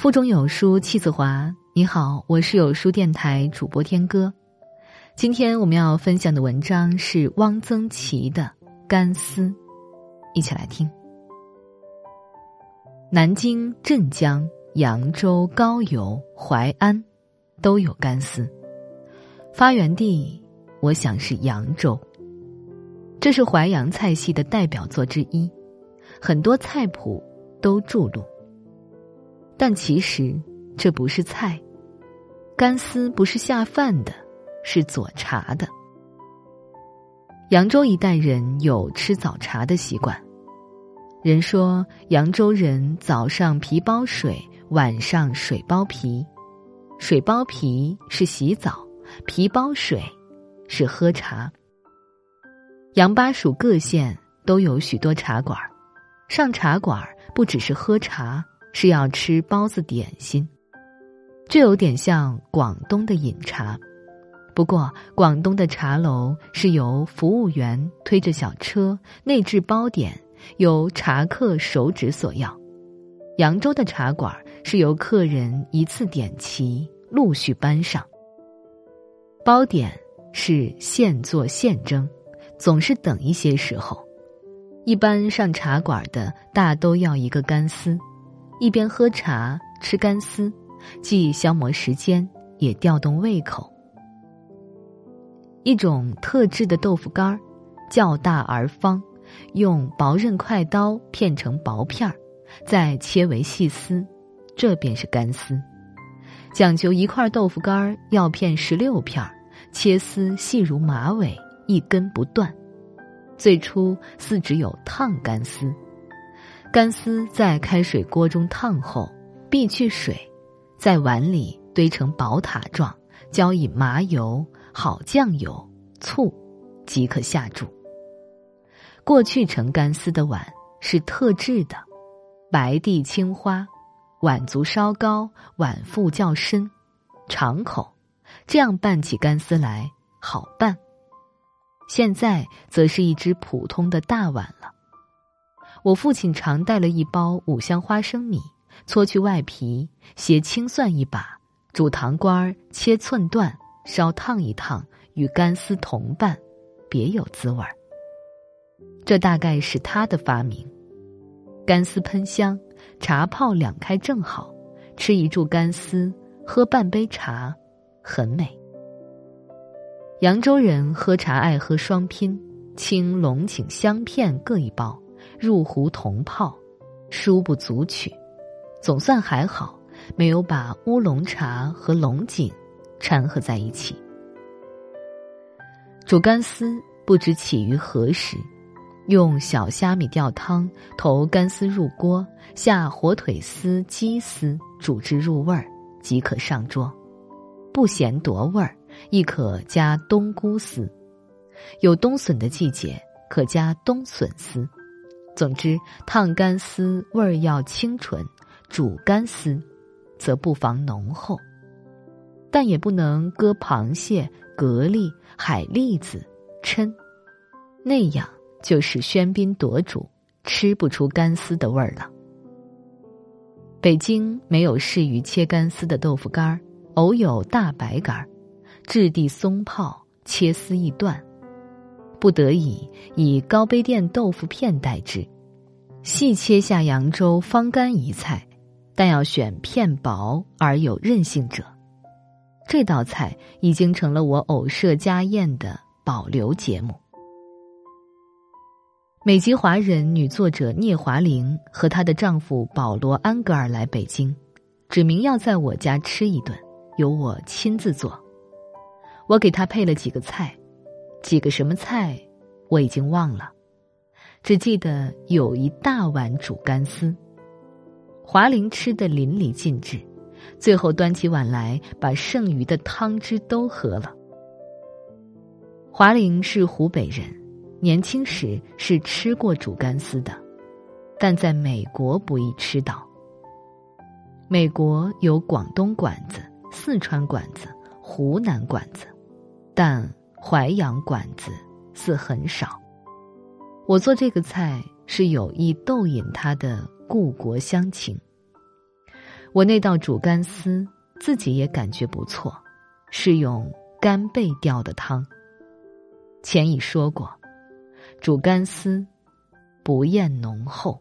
腹中有书气自华。你好，我是有书电台主播天歌。今天我们要分享的文章是汪曾祺的《干丝》，一起来听。南京、镇江、扬州、高邮、淮安，都有干丝。发源地，我想是扬州。这是淮扬菜系的代表作之一，很多菜谱都注录。但其实这不是菜，干丝不是下饭的，是佐茶的。扬州一代人有吃早茶的习惯，人说扬州人早上皮包水，晚上水包皮，水包皮是洗澡，皮包水是喝茶。扬巴蜀各县都有许多茶馆，上茶馆不只是喝茶。是要吃包子点心，这有点像广东的饮茶。不过，广东的茶楼是由服务员推着小车内置包点，由茶客手指索要；扬州的茶馆是由客人一次点齐，陆续搬上。包点是现做现蒸，总是等一些时候。一般上茶馆的大都要一个干丝。一边喝茶吃干丝，既消磨时间，也调动胃口。一种特制的豆腐干儿，较大而方，用薄刃快刀片成薄片儿，再切为细丝，这便是干丝。讲究一块豆腐干儿要片十六片儿，切丝细如马尾，一根不断。最初似只有烫干丝。干丝在开水锅中烫后，避去水，在碗里堆成宝塔状，浇以麻油、好酱油、醋，即可下注。过去盛干丝的碗是特制的，白地青花，碗足稍高，碗腹较深，敞口，这样拌起干丝来好拌。现在则是一只普通的大碗了。我父亲常带了一包五香花生米，搓去外皮，携青蒜一把，煮糖瓜儿，切寸段，烧烫一烫，与干丝同拌，别有滋味儿。这大概是他的发明。干丝喷香，茶泡两开正好，吃一柱干丝，喝半杯茶，很美。扬州人喝茶爱喝双拼，青龙井香片各一包。入壶同泡，殊不足取，总算还好，没有把乌龙茶和龙井掺和在一起。煮干丝不知起于何时，用小虾米吊汤投干丝入锅，下火腿丝、鸡丝煮至入味儿，即可上桌。不嫌夺味儿，亦可加冬菇丝。有冬笋的季节，可加冬笋丝。总之，烫干丝味儿要清纯，煮干丝则不妨浓厚，但也不能搁螃蟹、蛤蜊、海蛎子、蛏，那样就是喧宾夺主，吃不出干丝的味儿了。北京没有适于切干丝的豆腐干儿，偶有大白干儿，质地松泡，切丝易断。不得已以高碑店豆腐片代之，细切下扬州方干一菜，但要选片薄而有韧性者。这道菜已经成了我偶设家宴的保留节目。美籍华人女作者聂华苓和她的丈夫保罗安格尔来北京，指明要在我家吃一顿，由我亲自做。我给她配了几个菜。几个什么菜，我已经忘了，只记得有一大碗煮干丝。华玲吃的淋漓尽致，最后端起碗来，把剩余的汤汁都喝了。华玲是湖北人，年轻时是吃过煮干丝的，但在美国不易吃到。美国有广东馆子、四川馆子、湖南馆子，但。淮扬馆子似很少，我做这个菜是有意逗引他的故国乡情。我那道煮干丝自己也感觉不错，是用干贝吊的汤。前已说过，煮干丝不厌浓厚。